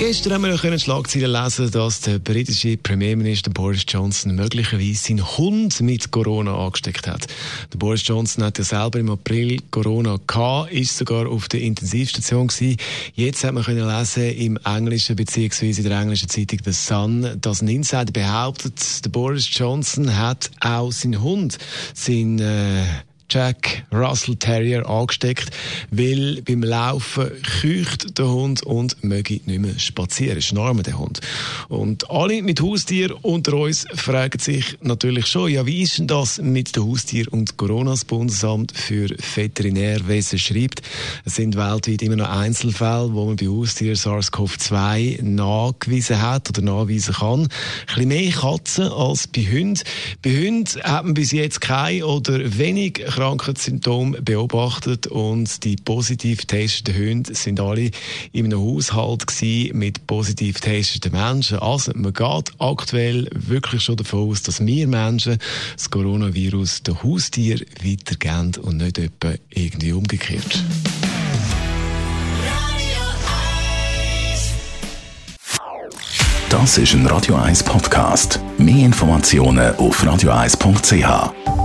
Gestern haben wir noch Schlagzeilen lesen, dass der britische Premierminister Boris Johnson möglicherweise seinen Hund mit Corona angesteckt hat. Der Boris Johnson hat ja selber im April Corona gehabt, ist sogar auf der Intensivstation gewesen. Jetzt hat man können lesen im englischen beziehungsweise in der englischen Zeitung The Sun, dass ein Insider behauptet, der Boris Johnson hat auch seinen Hund, sein äh, Jack Russell Terrier angesteckt, weil beim Laufen kücht der Hund und möge nicht mehr spazieren. Schnarmen der Hund. Und alle mit Haustier unter uns fragen sich natürlich schon, ja, wie ist denn das mit den Haustier und Corona? Das Bundesamt für Veterinärwesen schreibt, es sind weltweit immer noch Einzelfälle, wo man bei Haustieren SARS-CoV-2 nachgewiesen hat oder nachweisen kann. Ein bisschen mehr Katzen als bei Hunden. Bei Hunden hat man bis jetzt keine oder wenig Krankheitssymptome beobachtet und die positiv getesteten Hunde sind alle in einem Haushalt mit positiv getesteten Menschen. Also man geht aktuell wirklich schon davon aus, dass wir Menschen das Coronavirus den Haustier weitergeben und nicht etwa irgendwie umgekehrt. Das ist ein Radio 1 Podcast. Mehr Informationen auf radio1.ch.